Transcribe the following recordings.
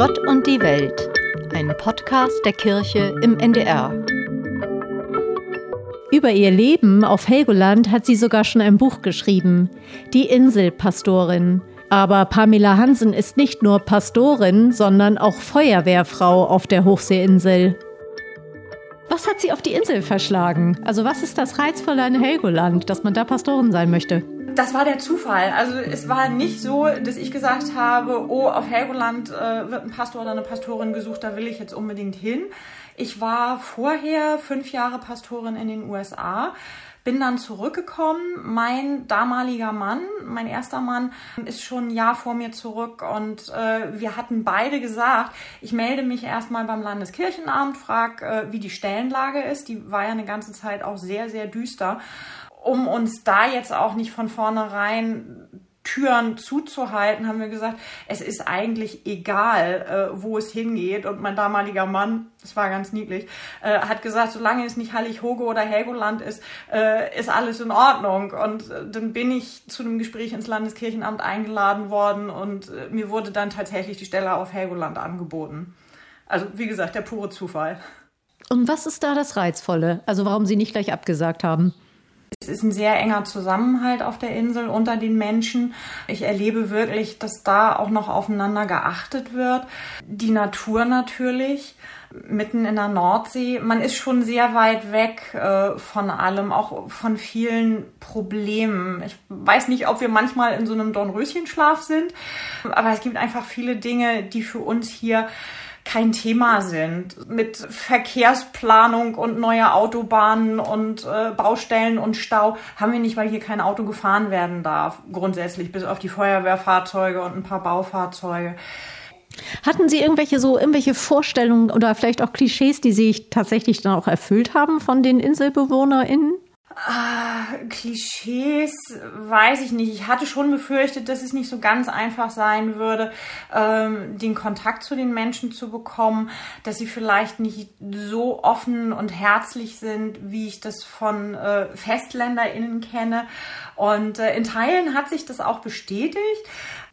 Gott und die Welt, ein Podcast der Kirche im NDR. Über ihr Leben auf Helgoland hat sie sogar schon ein Buch geschrieben, Die Inselpastorin. Aber Pamela Hansen ist nicht nur Pastorin, sondern auch Feuerwehrfrau auf der Hochseeinsel. Was hat sie auf die Insel verschlagen? Also was ist das Reizvolle an Helgoland, dass man da Pastorin sein möchte? Das war der Zufall. Also es war nicht so, dass ich gesagt habe, oh, auf Helgoland äh, wird ein Pastor oder eine Pastorin gesucht, da will ich jetzt unbedingt hin. Ich war vorher fünf Jahre Pastorin in den USA bin dann zurückgekommen. Mein damaliger Mann, mein erster Mann, ist schon ein Jahr vor mir zurück und äh, wir hatten beide gesagt, ich melde mich erstmal beim Landeskirchenamt, frag, äh, wie die Stellenlage ist. Die war ja eine ganze Zeit auch sehr, sehr düster um uns da jetzt auch nicht von vornherein Türen zuzuhalten, haben wir gesagt, es ist eigentlich egal, äh, wo es hingeht. Und mein damaliger Mann, das war ganz niedlich, äh, hat gesagt, solange es nicht Hallig-Hoge oder Helgoland ist, äh, ist alles in Ordnung. Und äh, dann bin ich zu einem Gespräch ins Landeskirchenamt eingeladen worden und äh, mir wurde dann tatsächlich die Stelle auf Helgoland angeboten. Also wie gesagt, der pure Zufall. Und was ist da das Reizvolle? Also warum Sie nicht gleich abgesagt haben? Es ist ein sehr enger Zusammenhalt auf der Insel unter den Menschen. Ich erlebe wirklich, dass da auch noch aufeinander geachtet wird. Die Natur natürlich, mitten in der Nordsee. Man ist schon sehr weit weg äh, von allem, auch von vielen Problemen. Ich weiß nicht, ob wir manchmal in so einem Dornröschenschlaf sind, aber es gibt einfach viele Dinge, die für uns hier kein Thema sind. Mit Verkehrsplanung und neue Autobahnen und äh, Baustellen und Stau haben wir nicht, weil hier kein Auto gefahren werden darf. Grundsätzlich, bis auf die Feuerwehrfahrzeuge und ein paar Baufahrzeuge. Hatten Sie irgendwelche so irgendwelche Vorstellungen oder vielleicht auch Klischees, die sich tatsächlich dann auch erfüllt haben von den InselbewohnerInnen? Ah, Klischees, weiß ich nicht. Ich hatte schon befürchtet, dass es nicht so ganz einfach sein würde, ähm, den Kontakt zu den Menschen zu bekommen, dass sie vielleicht nicht so offen und herzlich sind, wie ich das von äh, FestländerInnen kenne. Und äh, in Teilen hat sich das auch bestätigt.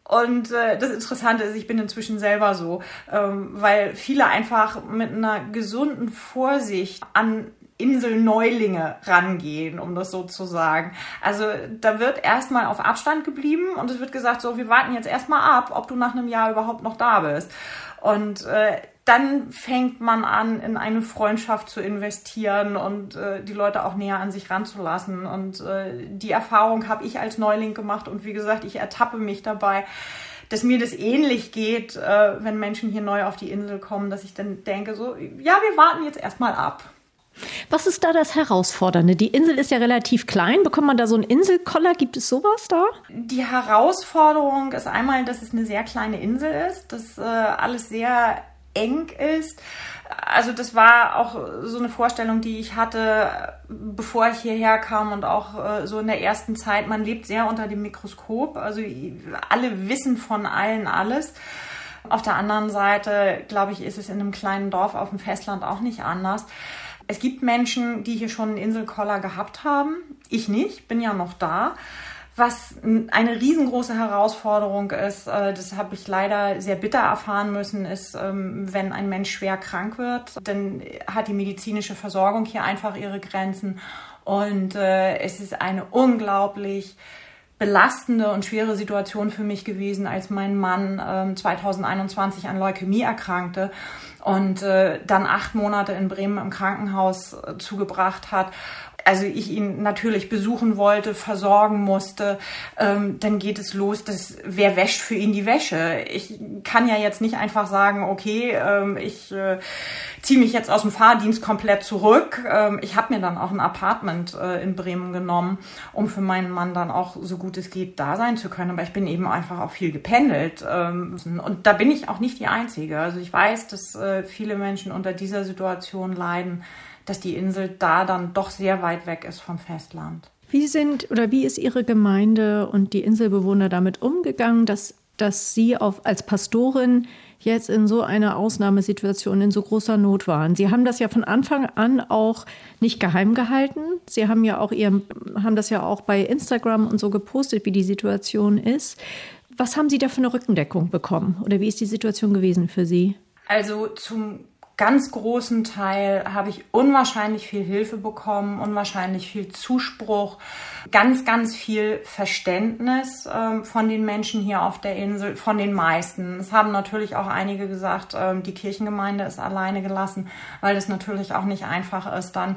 Und äh, das Interessante ist, ich bin inzwischen selber so, ähm, weil viele einfach mit einer gesunden Vorsicht an Inselneulinge rangehen, um das so zu sagen. Also da wird erstmal auf Abstand geblieben und es wird gesagt, so, wir warten jetzt erstmal ab, ob du nach einem Jahr überhaupt noch da bist. Und äh, dann fängt man an, in eine Freundschaft zu investieren und äh, die Leute auch näher an sich ranzulassen. Und äh, die Erfahrung habe ich als Neuling gemacht und wie gesagt, ich ertappe mich dabei, dass mir das ähnlich geht, äh, wenn Menschen hier neu auf die Insel kommen, dass ich dann denke, so, ja, wir warten jetzt erstmal ab. Was ist da das Herausfordernde? Die Insel ist ja relativ klein. Bekommt man da so einen Inselkoller? Gibt es sowas da? Die Herausforderung ist einmal, dass es eine sehr kleine Insel ist, dass äh, alles sehr eng ist. Also das war auch so eine Vorstellung, die ich hatte, bevor ich hierher kam und auch äh, so in der ersten Zeit. Man lebt sehr unter dem Mikroskop. Also alle wissen von allen alles. Auf der anderen Seite, glaube ich, ist es in einem kleinen Dorf auf dem Festland auch nicht anders. Es gibt Menschen, die hier schon einen Inselkoller gehabt haben. Ich nicht, bin ja noch da. Was eine riesengroße Herausforderung ist, äh, das habe ich leider sehr bitter erfahren müssen, ist, ähm, wenn ein Mensch schwer krank wird, dann hat die medizinische Versorgung hier einfach ihre Grenzen. Und äh, es ist eine unglaublich belastende und schwere Situation für mich gewesen, als mein Mann 2021 ähm, an Leukämie erkrankte und äh, dann acht Monate in Bremen im Krankenhaus äh, zugebracht hat also ich ihn natürlich besuchen wollte, versorgen musste, ähm, dann geht es los, dass wer wäscht für ihn die Wäsche. Ich kann ja jetzt nicht einfach sagen, okay, ähm, ich äh, ziehe mich jetzt aus dem Fahrdienst komplett zurück. Ähm, ich habe mir dann auch ein Apartment äh, in Bremen genommen, um für meinen Mann dann auch so gut es geht da sein zu können. Aber ich bin eben einfach auch viel gependelt. Ähm, und da bin ich auch nicht die Einzige. Also ich weiß, dass äh, viele Menschen unter dieser Situation leiden dass die Insel da dann doch sehr weit weg ist vom Festland. Wie sind oder wie ist Ihre Gemeinde und die Inselbewohner damit umgegangen, dass, dass Sie auf, als Pastorin jetzt in so einer Ausnahmesituation in so großer Not waren? Sie haben das ja von Anfang an auch nicht geheim gehalten. Sie haben ja auch ihr, haben das ja auch bei Instagram und so gepostet, wie die Situation ist. Was haben Sie da für eine Rückendeckung bekommen? Oder wie ist die Situation gewesen für Sie? Also zum ganz großen Teil habe ich unwahrscheinlich viel Hilfe bekommen, unwahrscheinlich viel Zuspruch, ganz, ganz viel Verständnis ähm, von den Menschen hier auf der Insel, von den meisten. Es haben natürlich auch einige gesagt, ähm, die Kirchengemeinde ist alleine gelassen, weil es natürlich auch nicht einfach ist, dann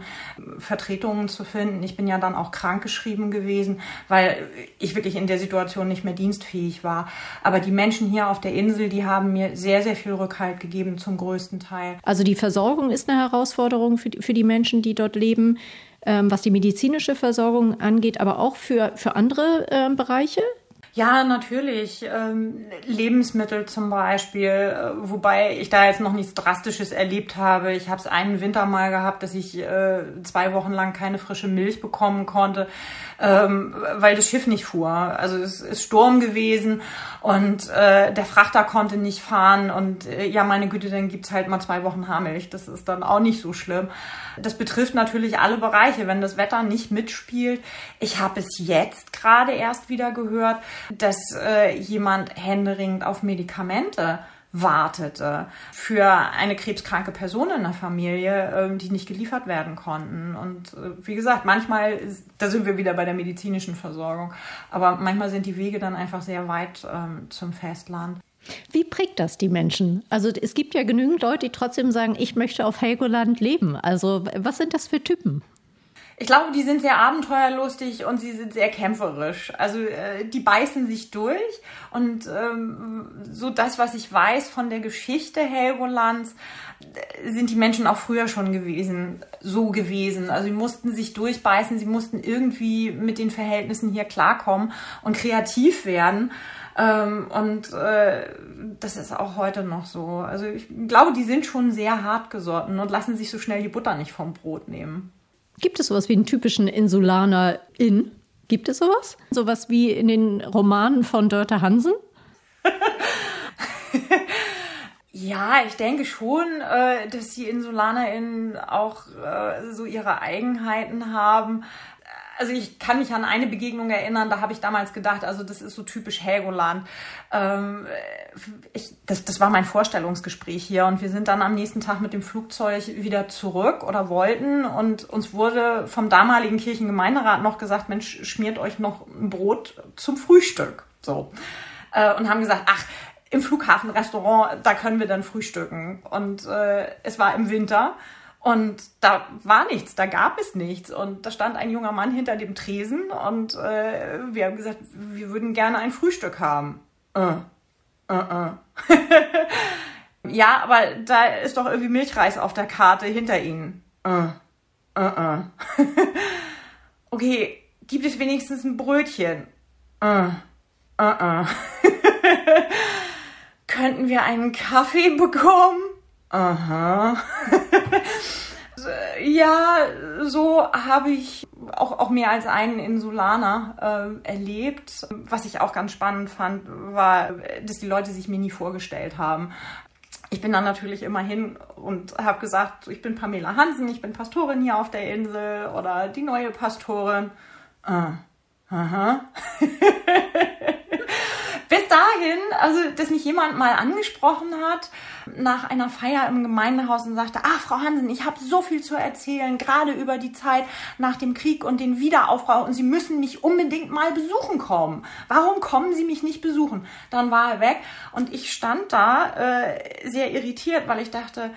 Vertretungen zu finden. Ich bin ja dann auch krankgeschrieben gewesen, weil ich wirklich in der Situation nicht mehr dienstfähig war. Aber die Menschen hier auf der Insel, die haben mir sehr, sehr viel Rückhalt gegeben zum größten Teil. Also die Versorgung ist eine Herausforderung für die, für die Menschen, die dort leben, ähm, was die medizinische Versorgung angeht, aber auch für, für andere äh, Bereiche? Ja, natürlich. Ähm, Lebensmittel zum Beispiel, äh, wobei ich da jetzt noch nichts Drastisches erlebt habe. Ich habe es einen Winter mal gehabt, dass ich äh, zwei Wochen lang keine frische Milch bekommen konnte, ähm, weil das Schiff nicht fuhr. Also es ist Sturm gewesen und äh, der Frachter konnte nicht fahren. Und äh, ja, meine Güte, dann gibt's halt mal zwei Wochen Haarmilch. Das ist dann auch nicht so schlimm. Das betrifft natürlich alle Bereiche, wenn das Wetter nicht mitspielt. Ich habe es jetzt gerade erst wieder gehört dass äh, jemand händeringend auf Medikamente wartete für eine krebskranke Person in der Familie, ähm, die nicht geliefert werden konnten. Und äh, wie gesagt, manchmal, da sind wir wieder bei der medizinischen Versorgung, aber manchmal sind die Wege dann einfach sehr weit ähm, zum Festland. Wie prägt das die Menschen? Also es gibt ja genügend Leute, die trotzdem sagen, ich möchte auf Helgoland leben. Also was sind das für Typen? Ich glaube, die sind sehr abenteuerlustig und sie sind sehr kämpferisch. Also äh, die beißen sich durch und ähm, so das, was ich weiß von der Geschichte Helgolands, äh, sind die Menschen auch früher schon gewesen, so gewesen. Also sie mussten sich durchbeißen, sie mussten irgendwie mit den Verhältnissen hier klarkommen und kreativ werden. Ähm, und äh, das ist auch heute noch so. Also ich glaube, die sind schon sehr hart gesotten und lassen sich so schnell die Butter nicht vom Brot nehmen. Gibt es sowas wie einen typischen Insulaner in? Gibt es sowas? Sowas wie in den Romanen von Dörte Hansen? ja, ich denke schon, äh, dass die InsulanerInnen auch äh, so ihre Eigenheiten haben also ich kann mich an eine Begegnung erinnern, da habe ich damals gedacht, also das ist so typisch Helgoland. Ähm, ich, das, das war mein Vorstellungsgespräch hier und wir sind dann am nächsten Tag mit dem Flugzeug wieder zurück oder wollten und uns wurde vom damaligen Kirchengemeinderat noch gesagt, Mensch, schmiert euch noch ein Brot zum Frühstück. So. Äh, und haben gesagt, ach, im Flughafenrestaurant, da können wir dann frühstücken. Und äh, es war im Winter. Und da war nichts, da gab es nichts. Und da stand ein junger Mann hinter dem Tresen und äh, wir haben gesagt, wir würden gerne ein Frühstück haben. Äh, äh, äh. ja, aber da ist doch irgendwie Milchreis auf der Karte hinter Ihnen. Äh, äh, okay, gibt es wenigstens ein Brötchen? Könnten wir einen Kaffee bekommen? Aha. ja, so habe ich auch, auch mehr als einen Insulaner äh, erlebt. Was ich auch ganz spannend fand, war, dass die Leute sich mir nie vorgestellt haben. Ich bin dann natürlich immer hin und habe gesagt, ich bin Pamela Hansen, ich bin Pastorin hier auf der Insel oder die neue Pastorin. Uh, aha. Bis dahin, also, dass mich jemand mal angesprochen hat nach einer Feier im Gemeindehaus und sagte, ah, Frau Hansen, ich habe so viel zu erzählen, gerade über die Zeit nach dem Krieg und den Wiederaufbau und Sie müssen mich unbedingt mal besuchen kommen. Warum kommen Sie mich nicht besuchen? Dann war er weg und ich stand da äh, sehr irritiert, weil ich dachte,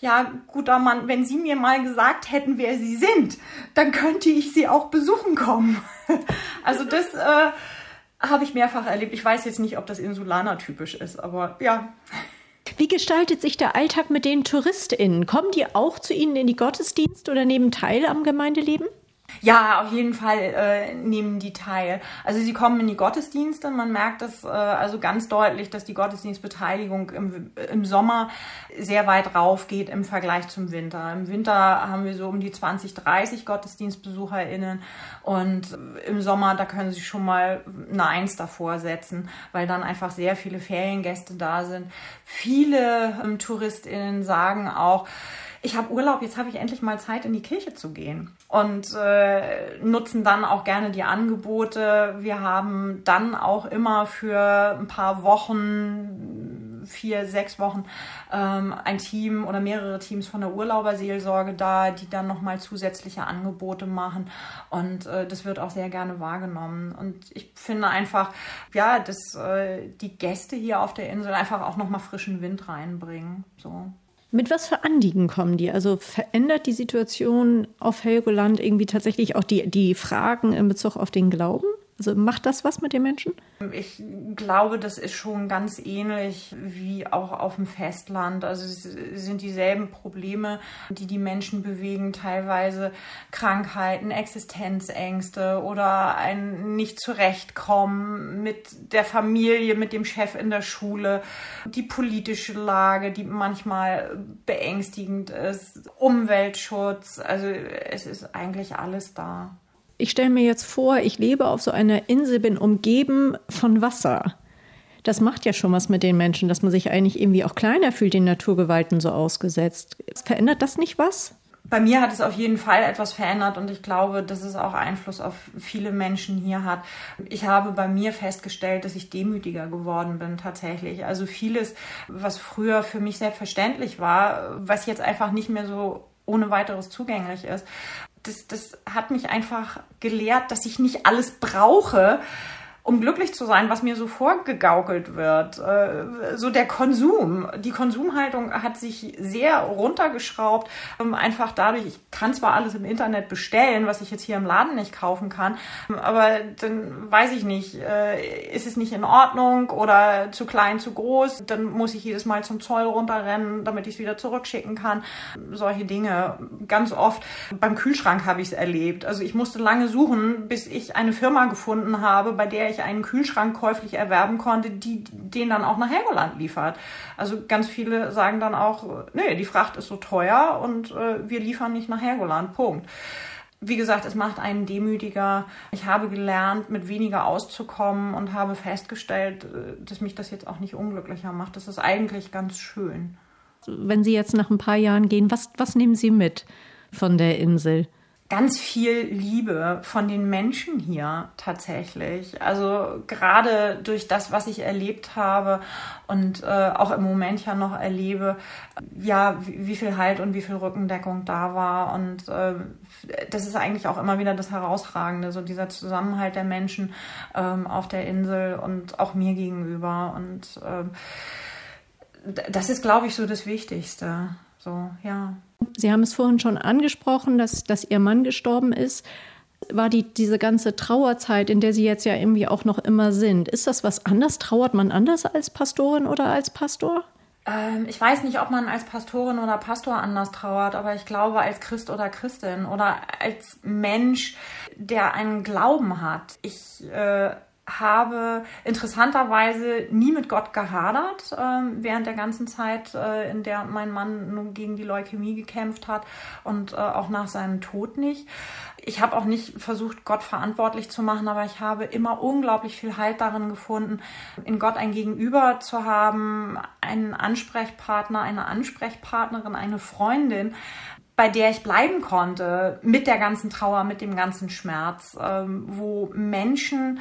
ja, guter Mann, wenn Sie mir mal gesagt hätten, wer Sie sind, dann könnte ich Sie auch besuchen kommen. also das äh, habe ich mehrfach erlebt. Ich weiß jetzt nicht, ob das Insulaner typisch ist, aber ja. Wie gestaltet sich der Alltag mit den TouristInnen? Kommen die auch zu Ihnen in die Gottesdienste oder nehmen teil am Gemeindeleben? Ja, auf jeden Fall äh, nehmen die teil. Also sie kommen in die Gottesdienste. Man merkt das äh, also ganz deutlich, dass die Gottesdienstbeteiligung im, im Sommer sehr weit raufgeht im Vergleich zum Winter. Im Winter haben wir so um die 20, 30 GottesdienstbesucherInnen und im Sommer, da können sie schon mal eine Eins davor setzen, weil dann einfach sehr viele Feriengäste da sind. Viele ähm, TouristInnen sagen auch, ich habe Urlaub, jetzt habe ich endlich mal Zeit, in die Kirche zu gehen. Und äh, nutzen dann auch gerne die Angebote. Wir haben dann auch immer für ein paar Wochen, vier, sechs Wochen, ähm, ein Team oder mehrere Teams von der Urlauberseelsorge da, die dann nochmal zusätzliche Angebote machen. Und äh, das wird auch sehr gerne wahrgenommen. Und ich finde einfach, ja, dass äh, die Gäste hier auf der Insel einfach auch nochmal frischen Wind reinbringen. So. Mit was für Anliegen kommen die? Also verändert die Situation auf Helgoland irgendwie tatsächlich auch die, die Fragen in Bezug auf den Glauben? Also macht das was mit den Menschen? Ich glaube, das ist schon ganz ähnlich wie auch auf dem Festland. Also es sind dieselben Probleme, die die Menschen bewegen, teilweise Krankheiten, Existenzängste oder ein nicht zurechtkommen mit der Familie, mit dem Chef in der Schule, die politische Lage, die manchmal beängstigend ist, Umweltschutz. Also es ist eigentlich alles da ich stelle mir jetzt vor, ich lebe auf so einer Insel, bin umgeben von Wasser. Das macht ja schon was mit den Menschen, dass man sich eigentlich irgendwie auch kleiner fühlt, den Naturgewalten so ausgesetzt. Verändert das nicht was? Bei mir hat es auf jeden Fall etwas verändert und ich glaube, dass es auch Einfluss auf viele Menschen hier hat. Ich habe bei mir festgestellt, dass ich demütiger geworden bin tatsächlich. Also vieles, was früher für mich selbstverständlich war, was jetzt einfach nicht mehr so ohne weiteres zugänglich ist, das, das hat mich einfach gelehrt, dass ich nicht alles brauche, um glücklich zu sein, was mir so vorgegaukelt wird. Äh, so der Konsum. Die Konsumhaltung hat sich sehr runtergeschraubt. Ähm, einfach dadurch, ich kann zwar alles im Internet bestellen, was ich jetzt hier im Laden nicht kaufen kann, aber dann weiß ich nicht, äh, ist es nicht in Ordnung oder zu klein, zu groß. Dann muss ich jedes Mal zum Zoll runterrennen, damit ich es wieder zurückschicken kann. Solche Dinge. Ganz oft beim Kühlschrank habe ich es erlebt. Also ich musste lange suchen, bis ich eine Firma gefunden habe, bei der ich ich einen Kühlschrank käuflich erwerben konnte, die den dann auch nach Helgoland liefert. Also ganz viele sagen dann auch, nee, die Fracht ist so teuer und äh, wir liefern nicht nach Helgoland. Punkt. Wie gesagt, es macht einen demütiger. Ich habe gelernt, mit weniger auszukommen und habe festgestellt, äh, dass mich das jetzt auch nicht unglücklicher macht. Das ist eigentlich ganz schön. Wenn Sie jetzt nach ein paar Jahren gehen, was, was nehmen Sie mit von der Insel? Ganz viel Liebe von den Menschen hier tatsächlich. Also gerade durch das, was ich erlebt habe und äh, auch im Moment ja noch erlebe, ja, wie, wie, viel Halt und wie viel Rückendeckung da war. Und äh, das ist eigentlich auch immer wieder das Herausragende, so dieser Zusammenhalt der Menschen ähm, auf der Insel und auch mir gegenüber. Und äh, das ist, glaube ich, so das Wichtigste. So, ja. Sie haben es vorhin schon angesprochen, dass, dass Ihr Mann gestorben ist. War die, diese ganze Trauerzeit, in der Sie jetzt ja irgendwie auch noch immer sind, ist das was anders? Trauert man anders als Pastorin oder als Pastor? Ähm, ich weiß nicht, ob man als Pastorin oder Pastor anders trauert, aber ich glaube als Christ oder Christin oder als Mensch, der einen Glauben hat. Ich äh, habe interessanterweise nie mit Gott gehadert äh, während der ganzen Zeit, äh, in der mein Mann nun gegen die Leukämie gekämpft hat und äh, auch nach seinem Tod nicht. Ich habe auch nicht versucht, Gott verantwortlich zu machen, aber ich habe immer unglaublich viel Halt darin gefunden, in Gott ein Gegenüber zu haben, einen Ansprechpartner, eine Ansprechpartnerin, eine Freundin, bei der ich bleiben konnte, mit der ganzen Trauer, mit dem ganzen Schmerz, ähm, wo Menschen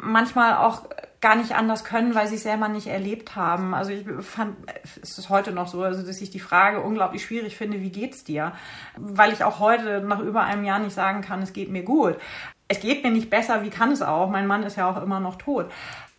manchmal auch gar nicht anders können, weil sie es selber nicht erlebt haben. Also ich fand, es ist heute noch so, also dass ich die Frage unglaublich schwierig finde, wie geht's dir? Weil ich auch heute nach über einem Jahr nicht sagen kann, es geht mir gut. Es geht mir nicht besser, wie kann es auch? Mein Mann ist ja auch immer noch tot.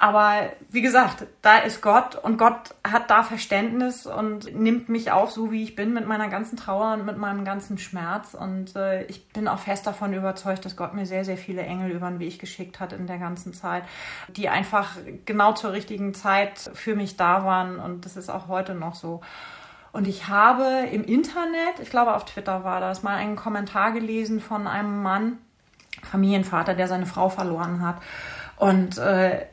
Aber wie gesagt, da ist Gott und Gott hat da Verständnis und nimmt mich auf, so wie ich bin, mit meiner ganzen Trauer und mit meinem ganzen Schmerz. Und äh, ich bin auch fest davon überzeugt, dass Gott mir sehr, sehr viele Engel über den Weg geschickt hat in der ganzen Zeit, die einfach genau zur richtigen Zeit für mich da waren. Und das ist auch heute noch so. Und ich habe im Internet, ich glaube auf Twitter war das, mal einen Kommentar gelesen von einem Mann, Familienvater, der seine Frau verloren hat Und äh,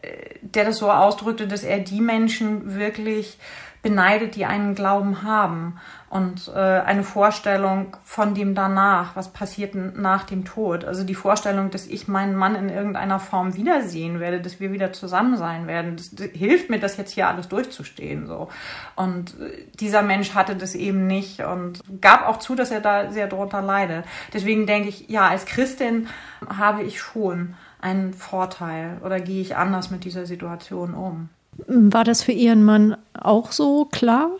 der das so ausdrückte, dass er die Menschen wirklich beneidet, die einen Glauben haben und äh, eine Vorstellung von dem danach, was passiert nach dem Tod. Also die Vorstellung, dass ich meinen Mann in irgendeiner Form wiedersehen werde, dass wir wieder zusammen sein werden, das, das hilft mir, das jetzt hier alles durchzustehen. So. Und äh, dieser Mensch hatte das eben nicht und gab auch zu, dass er da sehr drunter leidet. Deswegen denke ich, ja, als Christin habe ich schon einen Vorteil oder gehe ich anders mit dieser Situation um. War das für Ihren Mann auch so klar?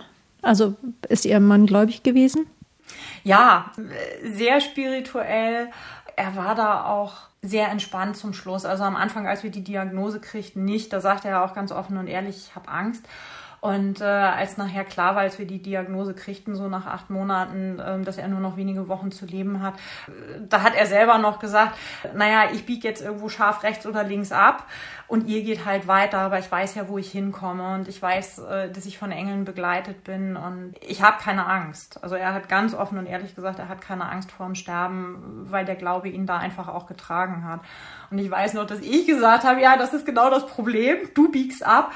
Also ist Ihr Mann gläubig gewesen? Ja, sehr spirituell. Er war da auch sehr entspannt zum Schluss. Also am Anfang, als wir die Diagnose kriegten, nicht. Da sagte er auch ganz offen und ehrlich, ich habe Angst. Und äh, als nachher klar war, als wir die Diagnose kriegten, so nach acht Monaten, äh, dass er nur noch wenige Wochen zu leben hat, äh, da hat er selber noch gesagt, naja, ich biege jetzt irgendwo scharf rechts oder links ab und ihr geht halt weiter, aber ich weiß ja, wo ich hinkomme und ich weiß, äh, dass ich von Engeln begleitet bin und ich habe keine Angst. Also er hat ganz offen und ehrlich gesagt, er hat keine Angst vor dem Sterben, weil der Glaube ihn da einfach auch getragen hat. Und ich weiß noch, dass ich gesagt habe, ja, das ist genau das Problem, du biegst ab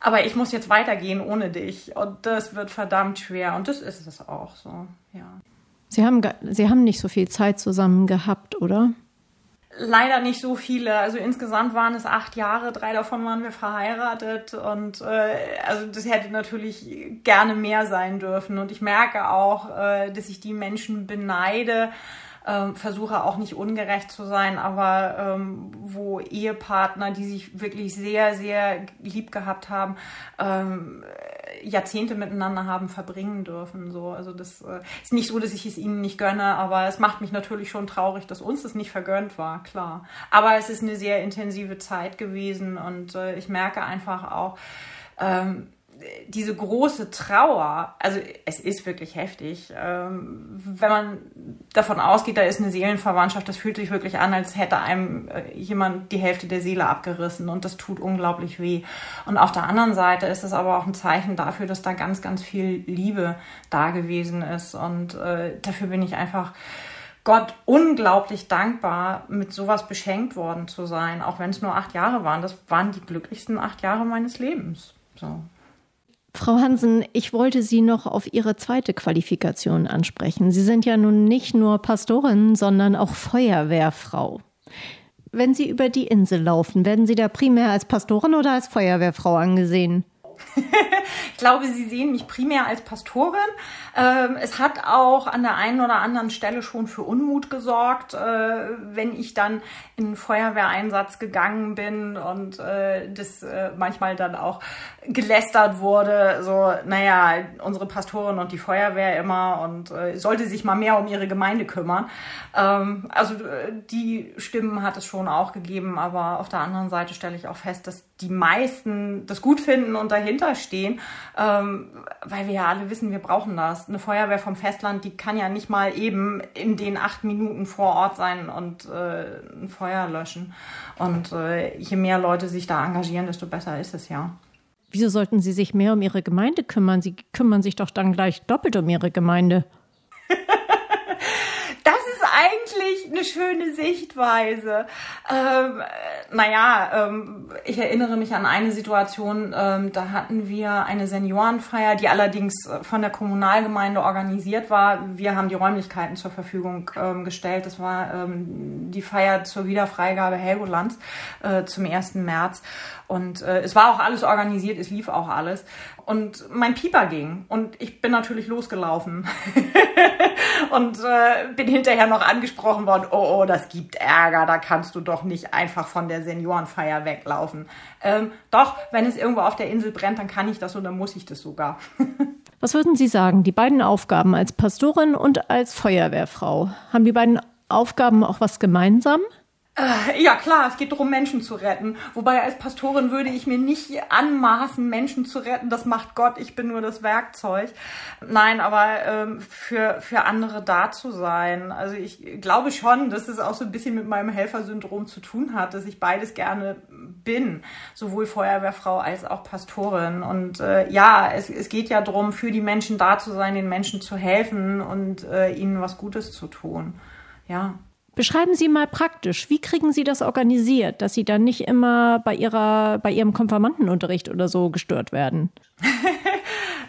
aber ich muss jetzt weitergehen ohne dich und das wird verdammt schwer und das ist es auch so, ja. Sie haben, Sie haben nicht so viel Zeit zusammen gehabt, oder? Leider nicht so viele. Also insgesamt waren es acht Jahre, drei davon waren wir verheiratet und äh, also das hätte natürlich gerne mehr sein dürfen. Und ich merke auch, äh, dass ich die Menschen beneide, ähm, versuche auch nicht ungerecht zu sein, aber ähm, wo Ehepartner, die sich wirklich sehr, sehr lieb gehabt haben, ähm, Jahrzehnte miteinander haben verbringen dürfen. So, also das äh, ist nicht so, dass ich es ihnen nicht gönne, aber es macht mich natürlich schon traurig, dass uns das nicht vergönnt war, klar. Aber es ist eine sehr intensive Zeit gewesen und äh, ich merke einfach auch, ähm, diese große Trauer, also es ist wirklich heftig. Ähm, wenn man davon ausgeht, da ist eine Seelenverwandtschaft, das fühlt sich wirklich an, als hätte einem äh, jemand die Hälfte der Seele abgerissen und das tut unglaublich weh. Und auf der anderen Seite ist es aber auch ein Zeichen dafür, dass da ganz, ganz viel Liebe da gewesen ist und äh, dafür bin ich einfach Gott unglaublich dankbar, mit sowas beschenkt worden zu sein, auch wenn es nur acht Jahre waren. Das waren die glücklichsten acht Jahre meines Lebens. So. Frau Hansen, ich wollte Sie noch auf Ihre zweite Qualifikation ansprechen. Sie sind ja nun nicht nur Pastorin, sondern auch Feuerwehrfrau. Wenn Sie über die Insel laufen, werden Sie da primär als Pastorin oder als Feuerwehrfrau angesehen? ich glaube, Sie sehen mich primär als Pastorin. Ähm, es hat auch an der einen oder anderen Stelle schon für Unmut gesorgt, äh, wenn ich dann in einen Feuerwehreinsatz gegangen bin und äh, das äh, manchmal dann auch gelästert wurde. So, naja, unsere Pastorin und die Feuerwehr immer und sollte sich mal mehr um ihre Gemeinde kümmern. Ähm, also die Stimmen hat es schon auch gegeben, aber auf der anderen Seite stelle ich auch fest, dass die meisten das gut finden und dahinter stehen, ähm, weil wir ja alle wissen, wir brauchen das. Eine Feuerwehr vom Festland, die kann ja nicht mal eben in den acht Minuten vor Ort sein und äh, ein Feuer löschen. Und äh, je mehr Leute sich da engagieren, desto besser ist es ja. Wieso sollten Sie sich mehr um Ihre Gemeinde kümmern? Sie kümmern sich doch dann gleich doppelt um Ihre Gemeinde. eigentlich eine schöne Sichtweise. Ähm, naja, ähm, ich erinnere mich an eine Situation, ähm, da hatten wir eine Seniorenfeier, die allerdings von der Kommunalgemeinde organisiert war. Wir haben die Räumlichkeiten zur Verfügung ähm, gestellt. Das war ähm, die Feier zur Wiederfreigabe Helgolands äh, zum 1. März. Und äh, es war auch alles organisiert, es lief auch alles. Und mein Pieper ging und ich bin natürlich losgelaufen und äh, bin hinterher noch angesprochen worden, oh, oh, das gibt Ärger, da kannst du doch nicht einfach von der Seniorenfeier weglaufen. Ähm, doch, wenn es irgendwo auf der Insel brennt, dann kann ich das und dann muss ich das sogar. Was würden Sie sagen, die beiden Aufgaben als Pastorin und als Feuerwehrfrau, haben die beiden Aufgaben auch was gemeinsam? Äh, ja klar, es geht darum, Menschen zu retten. Wobei als Pastorin würde ich mir nicht anmaßen, Menschen zu retten. Das macht Gott, ich bin nur das Werkzeug. Nein, aber ähm, für, für andere da zu sein. Also ich glaube schon, dass es auch so ein bisschen mit meinem Helfersyndrom zu tun hat, dass ich beides gerne bin. Sowohl Feuerwehrfrau als auch Pastorin. Und äh, ja, es, es geht ja darum, für die Menschen da zu sein, den Menschen zu helfen und äh, ihnen was Gutes zu tun. Ja. Beschreiben Sie mal praktisch, wie kriegen Sie das organisiert, dass Sie dann nicht immer bei, ihrer, bei Ihrem Konfirmandenunterricht oder so gestört werden?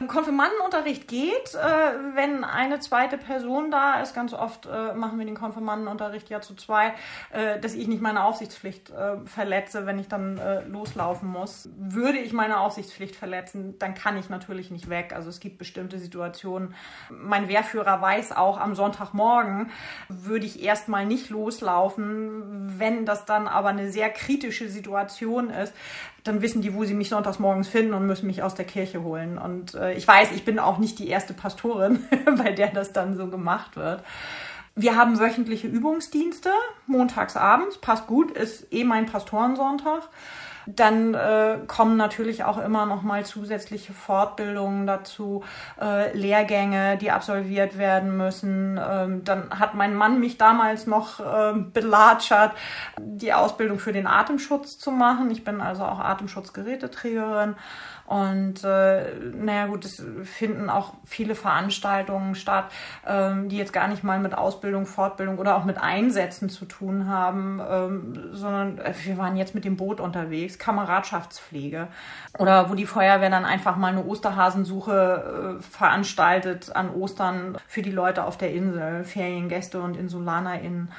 Konfirmandenunterricht geht, äh, wenn eine zweite Person da ist. Ganz oft äh, machen wir den Konfirmandenunterricht ja zu zweit, äh, dass ich nicht meine Aufsichtspflicht äh, verletze, wenn ich dann äh, loslaufen muss. Würde ich meine Aufsichtspflicht verletzen, dann kann ich natürlich nicht weg. Also es gibt bestimmte Situationen. Mein Wehrführer weiß auch, am Sonntagmorgen würde ich erstmal nicht loslaufen. Wenn das dann aber eine sehr kritische Situation ist, dann wissen die, wo sie mich sonntags morgens finden und müssen mich aus der Kirche holen. Und äh, ich weiß, ich bin auch nicht die erste Pastorin, bei der das dann so gemacht wird. Wir haben wöchentliche Übungsdienste, montags abends, passt gut, ist eh mein Pastorensonntag. Dann äh, kommen natürlich auch immer noch mal zusätzliche Fortbildungen dazu, äh, Lehrgänge, die absolviert werden müssen. Ähm, dann hat mein Mann mich damals noch äh, belatschert, die Ausbildung für den Atemschutz zu machen. Ich bin also auch Atemschutzgeräteträgerin. Und äh, naja gut, es finden auch viele Veranstaltungen statt, ähm, die jetzt gar nicht mal mit Ausbildung, Fortbildung oder auch mit Einsätzen zu tun haben, ähm, sondern äh, wir waren jetzt mit dem Boot unterwegs, Kameradschaftspflege. Oder wo die Feuerwehr dann einfach mal eine Osterhasensuche äh, veranstaltet an Ostern für die Leute auf der Insel, Feriengäste und InsulanerInnen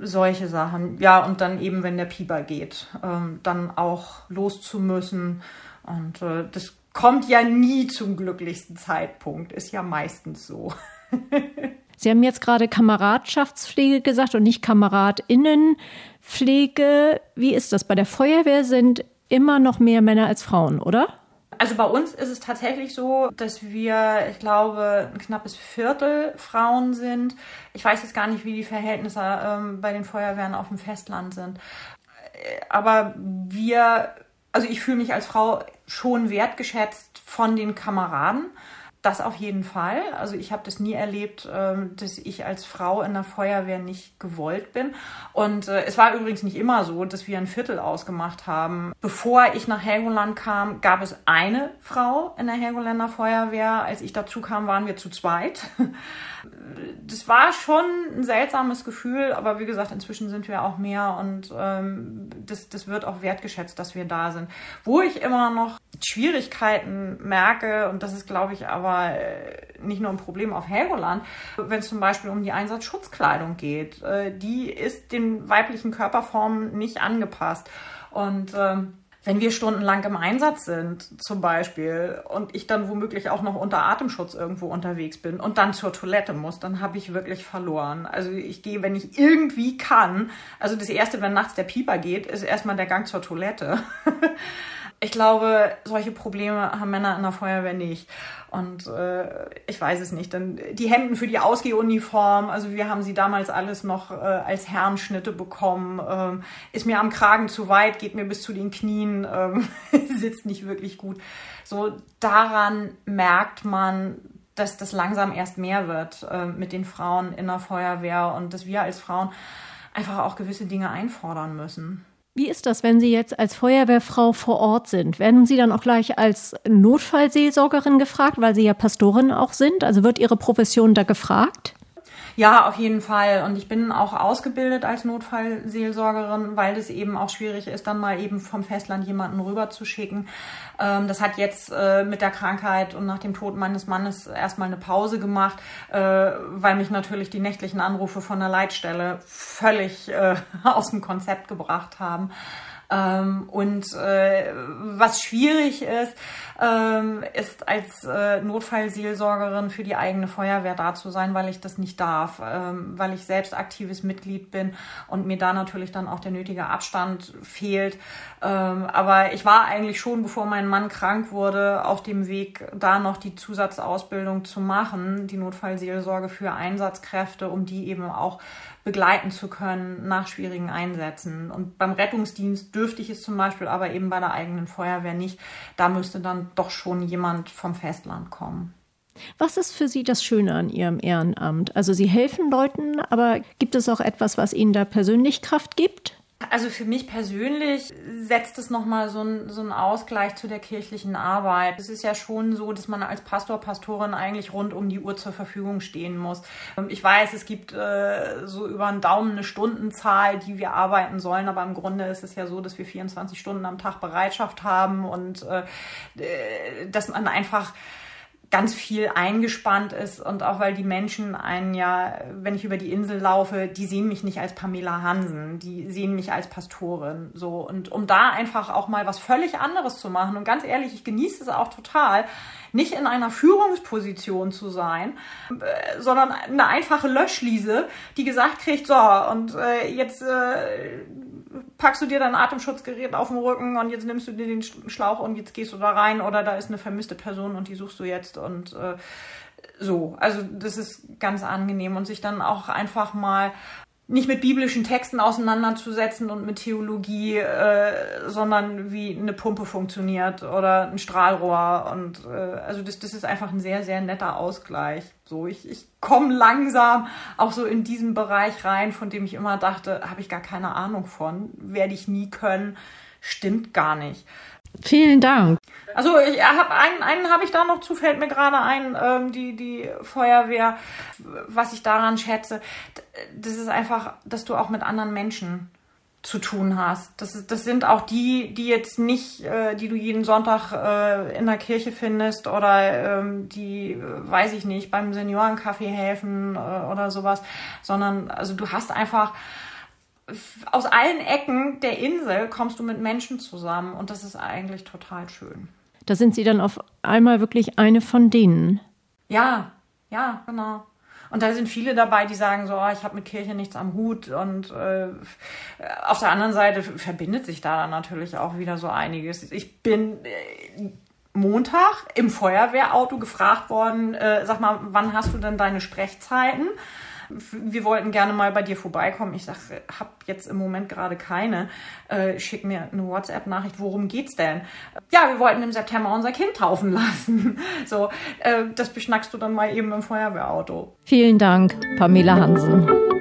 solche Sachen. Ja, und dann eben, wenn der Pieper geht, ähm, dann auch los zu müssen und äh, das kommt ja nie zum glücklichsten Zeitpunkt, ist ja meistens so. Sie haben jetzt gerade Kameradschaftspflege gesagt und nicht Kameradinnenpflege. Wie ist das? Bei der Feuerwehr sind immer noch mehr Männer als Frauen, oder? Also bei uns ist es tatsächlich so, dass wir, ich glaube, ein knappes Viertel Frauen sind. Ich weiß jetzt gar nicht, wie die Verhältnisse ähm, bei den Feuerwehren auf dem Festland sind. Äh, aber wir also ich fühle mich als Frau schon wertgeschätzt von den Kameraden. Das auf jeden Fall. Also ich habe das nie erlebt, ähm, dass ich als Frau in der Feuerwehr nicht gewollt bin. Und äh, es war übrigens nicht immer so, dass wir ein Viertel ausgemacht haben. Bevor ich nach Helgoland kam, gab es eine Frau in der Helgoländer Feuerwehr. Als ich dazu kam, waren wir zu zweit. Das war schon ein seltsames Gefühl, aber wie gesagt, inzwischen sind wir auch mehr und ähm, das, das wird auch wertgeschätzt, dass wir da sind. Wo ich immer noch Schwierigkeiten merke, und das ist, glaube ich, aber äh, nicht nur ein Problem auf Helgoland, wenn es zum Beispiel um die Einsatzschutzkleidung geht. Äh, die ist den weiblichen Körperformen nicht angepasst. Und ähm, wenn wir stundenlang im Einsatz sind, zum Beispiel, und ich dann womöglich auch noch unter Atemschutz irgendwo unterwegs bin und dann zur Toilette muss, dann habe ich wirklich verloren. Also ich gehe, wenn ich irgendwie kann, also das Erste, wenn nachts der Pieper geht, ist erstmal der Gang zur Toilette. ich glaube, solche Probleme haben Männer in der Feuerwehr nicht. Und äh, ich weiß es nicht. Dann die Hemden für die Ausgehuniform, also wir haben sie damals alles noch äh, als Herrenschnitte bekommen. Ähm, ist mir am Kragen zu weit, geht mir bis zu den Knien, ähm, sitzt nicht wirklich gut. So daran merkt man, dass das langsam erst mehr wird äh, mit den Frauen in der Feuerwehr und dass wir als Frauen einfach auch gewisse Dinge einfordern müssen. Wie ist das, wenn Sie jetzt als Feuerwehrfrau vor Ort sind? Werden Sie dann auch gleich als Notfallseelsorgerin gefragt, weil Sie ja Pastorin auch sind? Also wird Ihre Profession da gefragt? Ja, auf jeden Fall. Und ich bin auch ausgebildet als Notfallseelsorgerin, weil es eben auch schwierig ist, dann mal eben vom Festland jemanden rüberzuschicken. Ähm, das hat jetzt äh, mit der Krankheit und nach dem Tod meines Mannes erstmal eine Pause gemacht, äh, weil mich natürlich die nächtlichen Anrufe von der Leitstelle völlig äh, aus dem Konzept gebracht haben. Ähm, und äh, was schwierig ist, ähm, ist als äh, Notfallseelsorgerin für die eigene Feuerwehr da zu sein, weil ich das nicht darf, ähm, weil ich selbst aktives Mitglied bin und mir da natürlich dann auch der nötige Abstand fehlt. Ähm, aber ich war eigentlich schon, bevor mein Mann krank wurde, auf dem Weg, da noch die Zusatzausbildung zu machen, die Notfallseelsorge für Einsatzkräfte, um die eben auch begleiten zu können nach schwierigen Einsätzen. Und beim Rettungsdienst dürfte ich es zum Beispiel aber eben bei der eigenen Feuerwehr nicht. Da müsste dann doch schon jemand vom Festland kommen. Was ist für Sie das Schöne an Ihrem Ehrenamt? Also Sie helfen Leuten, aber gibt es auch etwas, was Ihnen da persönlich Kraft gibt? Also für mich persönlich setzt es nochmal so, ein, so einen Ausgleich zu der kirchlichen Arbeit. Es ist ja schon so, dass man als Pastor, Pastorin eigentlich rund um die Uhr zur Verfügung stehen muss. Ich weiß, es gibt äh, so über einen Daumen eine Stundenzahl, die wir arbeiten sollen, aber im Grunde ist es ja so, dass wir 24 Stunden am Tag Bereitschaft haben und äh, dass man einfach ganz viel eingespannt ist und auch weil die Menschen einen ja, wenn ich über die Insel laufe, die sehen mich nicht als Pamela Hansen, die sehen mich als Pastorin, so. Und um da einfach auch mal was völlig anderes zu machen und ganz ehrlich, ich genieße es auch total, nicht in einer Führungsposition zu sein, äh, sondern eine einfache Löschliese, die gesagt kriegt, so und äh, jetzt äh, packst du dir dein Atemschutzgerät auf den Rücken und jetzt nimmst du dir den Schlauch und jetzt gehst du da rein oder da ist eine vermisste Person und die suchst du jetzt und äh, so. Also das ist ganz angenehm und sich dann auch einfach mal nicht mit biblischen Texten auseinanderzusetzen und mit Theologie, äh, sondern wie eine Pumpe funktioniert oder ein Strahlrohr. Und äh, also das, das ist einfach ein sehr, sehr netter Ausgleich. So, ich, ich komme langsam auch so in diesen Bereich rein, von dem ich immer dachte, habe ich gar keine Ahnung von, werde ich nie können. Stimmt gar nicht. Vielen Dank. Also ich habe einen, einen habe ich da noch zu, fällt mir gerade ein, ähm, die, die Feuerwehr, was ich daran schätze, das ist einfach, dass du auch mit anderen Menschen zu tun hast. Das, das sind auch die, die jetzt nicht, äh, die du jeden Sonntag äh, in der Kirche findest oder ähm, die, äh, weiß ich nicht, beim Seniorencafé helfen äh, oder sowas, sondern also du hast einfach aus allen Ecken der Insel kommst du mit Menschen zusammen und das ist eigentlich total schön. Da sind sie dann auf einmal wirklich eine von denen. Ja, ja, genau. Und da sind viele dabei, die sagen so, oh, ich habe mit Kirche nichts am Hut. Und äh, auf der anderen Seite verbindet sich da dann natürlich auch wieder so einiges. Ich bin äh, Montag im Feuerwehrauto gefragt worden, äh, sag mal, wann hast du denn deine Sprechzeiten? Wir wollten gerne mal bei dir vorbeikommen. Ich sage, habe jetzt im Moment gerade keine. Äh, schick mir eine WhatsApp-Nachricht, worum geht's denn? Ja, wir wollten im September unser Kind taufen lassen. So, äh, das beschnackst du dann mal eben im Feuerwehrauto. Vielen Dank, Pamela Hansen.